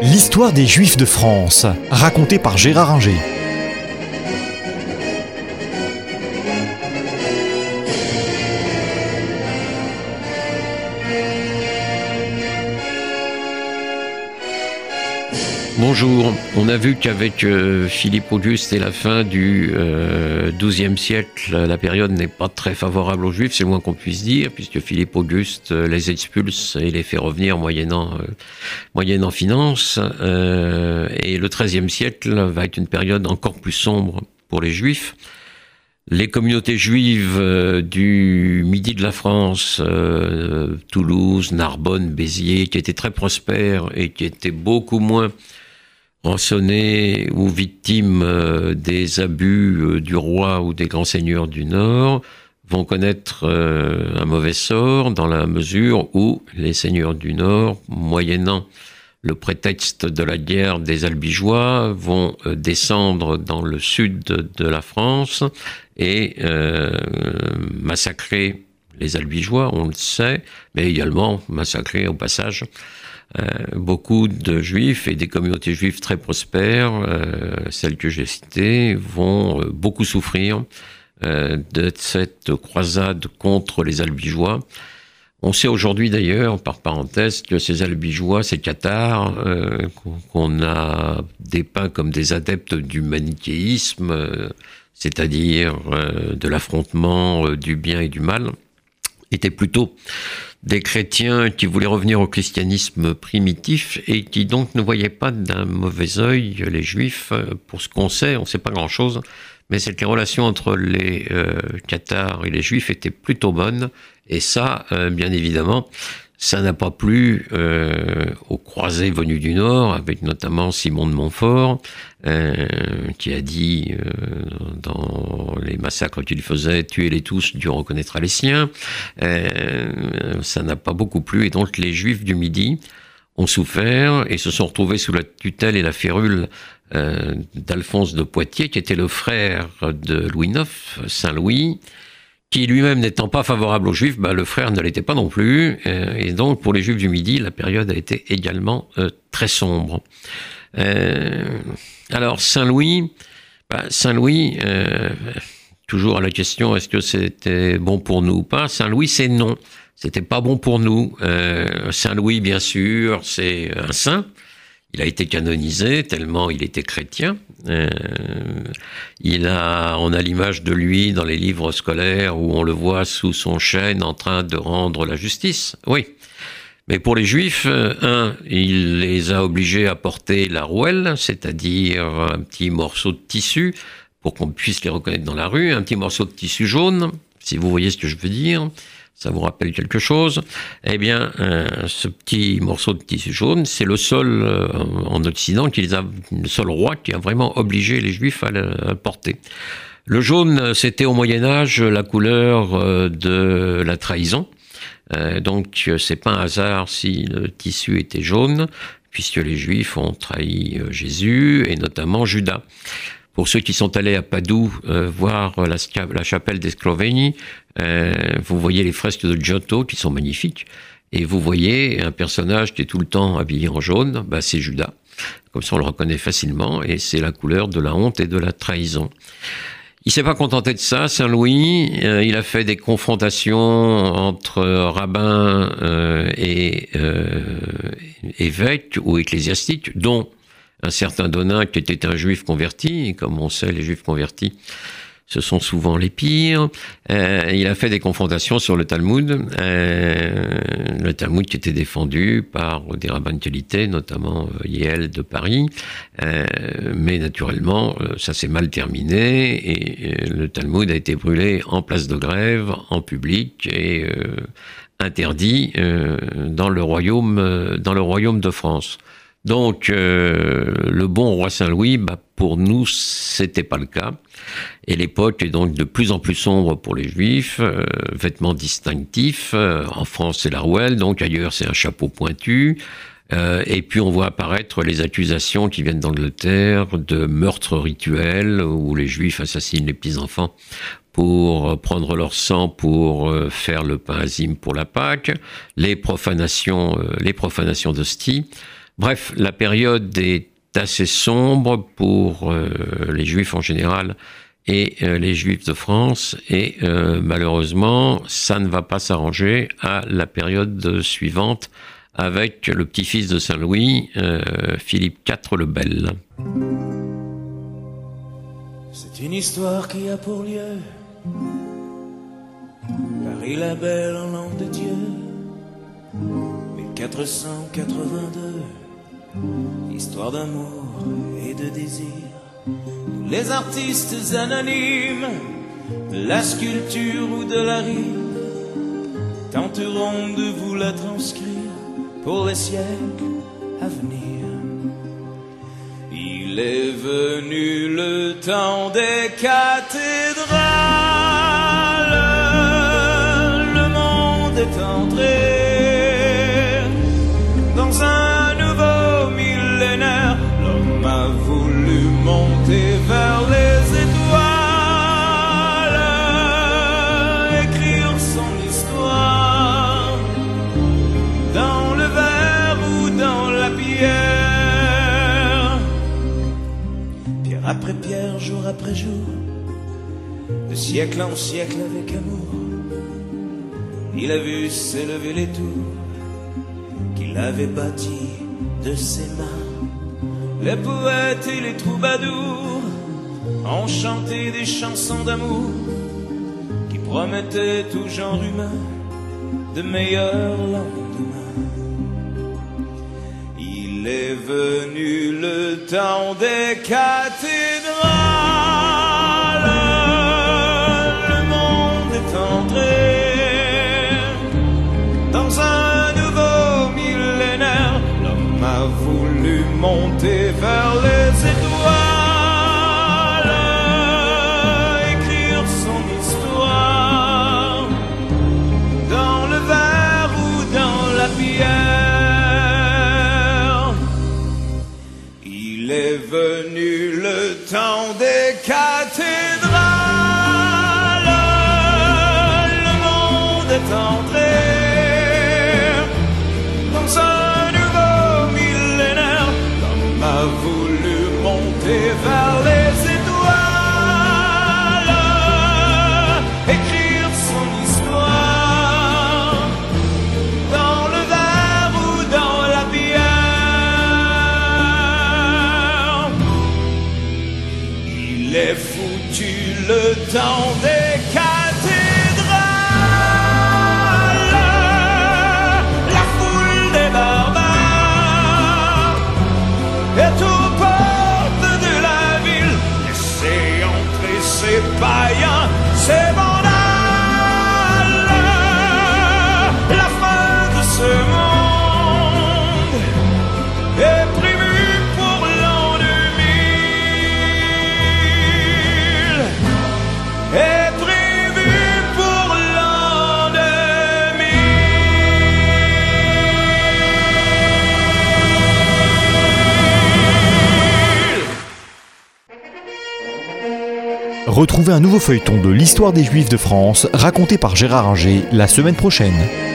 L'histoire des Juifs de France, racontée par Gérard Inger. Bonjour, on a vu qu'avec euh, Philippe Auguste et la fin du euh, XIIe siècle, la période n'est pas très favorable aux Juifs, c'est le moins qu'on puisse dire, puisque Philippe Auguste euh, les expulse et les fait revenir moyennant, moyennant finance. et le XIIIe siècle va être une période encore plus sombre pour les Juifs. Les communautés juives du midi de la France, Toulouse, Narbonne, Béziers, qui étaient très prospères et qui étaient beaucoup moins rançonnés ou victimes euh, des abus euh, du roi ou des grands seigneurs du Nord vont connaître euh, un mauvais sort dans la mesure où les seigneurs du Nord, moyennant le prétexte de la guerre des Albigeois, vont descendre dans le sud de la France et massacrer les Albigeois, on le sait, mais également massacrer au passage beaucoup de juifs et des communautés juives très prospères, euh, celles que j'ai citées, vont euh, beaucoup souffrir de cette croisade contre les albigeois. On sait aujourd'hui d'ailleurs, par parenthèse, que ces albigeois, ces cathares, qu'on a dépeints comme des adeptes du manichéisme, c'est-à-dire de l'affrontement du bien et du mal, étaient plutôt des chrétiens qui voulaient revenir au christianisme primitif et qui donc ne voyaient pas d'un mauvais œil les juifs. Pour ce qu'on sait, on ne sait pas grand-chose, mais c'est que les relations entre les euh, cathares et les juifs étaient plutôt bonnes. Et ça, euh, bien évidemment, ça n'a pas plu euh, aux croisés venus du Nord, avec notamment Simon de Montfort, euh, qui a dit euh, dans les massacres qu'il faisait, tuez-les tous, Dieu reconnaîtra les siens. Ça n'a pas beaucoup plu, et donc les Juifs du Midi ont souffert et se sont retrouvés sous la tutelle et la férule d'Alphonse de Poitiers, qui était le frère de Louis IX, Saint Louis, qui lui-même n'étant pas favorable aux Juifs, bah, le frère ne l'était pas non plus, euh, et donc pour les Juifs du Midi, la période a été également euh, très sombre. Euh, alors Saint-Louis, bah, Saint-Louis, toujours à la question est-ce que c'était bon pour nous ou pas? Saint-Louis, c'est non, c'était pas bon pour nous. Saint-Louis, bien sûr, c'est un saint. Il a été canonisé tellement il était chrétien. Euh, il a, on a l'image de lui dans les livres scolaires où on le voit sous son chêne en train de rendre la justice. Oui. Mais pour les Juifs, euh, un, il les a obligés à porter la rouelle, c'est-à-dire un petit morceau de tissu pour qu'on puisse les reconnaître dans la rue, un petit morceau de tissu jaune, si vous voyez ce que je veux dire ça vous rappelle quelque chose Eh bien, euh, ce petit morceau de tissu jaune, c'est le seul euh, en Occident qui les a, le seul roi qui a vraiment obligé les Juifs à le, porter. Le jaune, c'était au Moyen Âge la couleur euh, de la trahison. donc, c'est pas un hasard si le tissu était jaune, puisque les Juifs ont trahi Jésus et notamment Judas. Pour ceux qui sont allés à Padoue euh, voir la, la chapelle d'Escloveni, euh, vous voyez les fresques de Giotto qui sont magnifiques, et vous voyez un personnage qui est tout le temps habillé en jaune, bah, c'est Judas. Comme ça, on le reconnaît facilement, et c'est la couleur de la honte et de la trahison. Il s'est pas contenté de ça, Saint Louis. Euh, il a fait des confrontations entre rabbins et évêques ou ecclésiastiques, dont un certain Donin qui était un juif converti, et comme on sait, les juifs convertis, ce sont souvent les pires. Euh, il a fait des confrontations sur le Talmud, euh, le Talmud qui était défendu par des rabbins de notamment euh, Yale de Paris, euh, mais naturellement, euh, ça s'est mal terminé et le Talmud a été brûlé en place de grève, en public et interdit dans le royaume, dans le royaume de France. Donc, euh, le bon roi Saint-Louis, bah, pour nous, c'était pas le cas. Et l'époque est donc de plus en plus sombre pour les Juifs, euh, vêtements distinctifs. Euh, en France, c'est la rouelle, donc ailleurs, c'est un chapeau pointu. et puis, on voit apparaître les accusations qui viennent d'Angleterre de meurtres rituels où les Juifs assassinent les petits-enfants pour prendre leur sang pour faire le pain azim pour la Pâque, les profanations, les profanations d'hostie. Bref, la période est assez sombre pour euh, les juifs en général et euh, les juifs de France et euh, malheureusement ça ne va pas s'arranger à la période suivante avec le petit-fils de Saint-Louis, Philippe IV le Bel. C'est une histoire qui a pour lieu Paris la belle en langue de Dieu 1482 Histoire d'amour et de désir. les artistes anonymes de la sculpture ou de la rime tenteront de vous la transcrire pour les siècles à venir. Il est venu le temps des cathédrales, après pierre, jour après jour, de siècle en siècle avec amour, il a vu s'élever les tours qu'il avait bâties de ses mains les poètes et les troubadours ont chanté des chansons d'amour qui promettaient tout genre humain de meilleurs lendemains. Il est venu le temps des cathédrales, le temps des Retrouvez un nouveau feuilleton de l'histoire des Juifs de France raconté par Gérard Inger la semaine prochaine.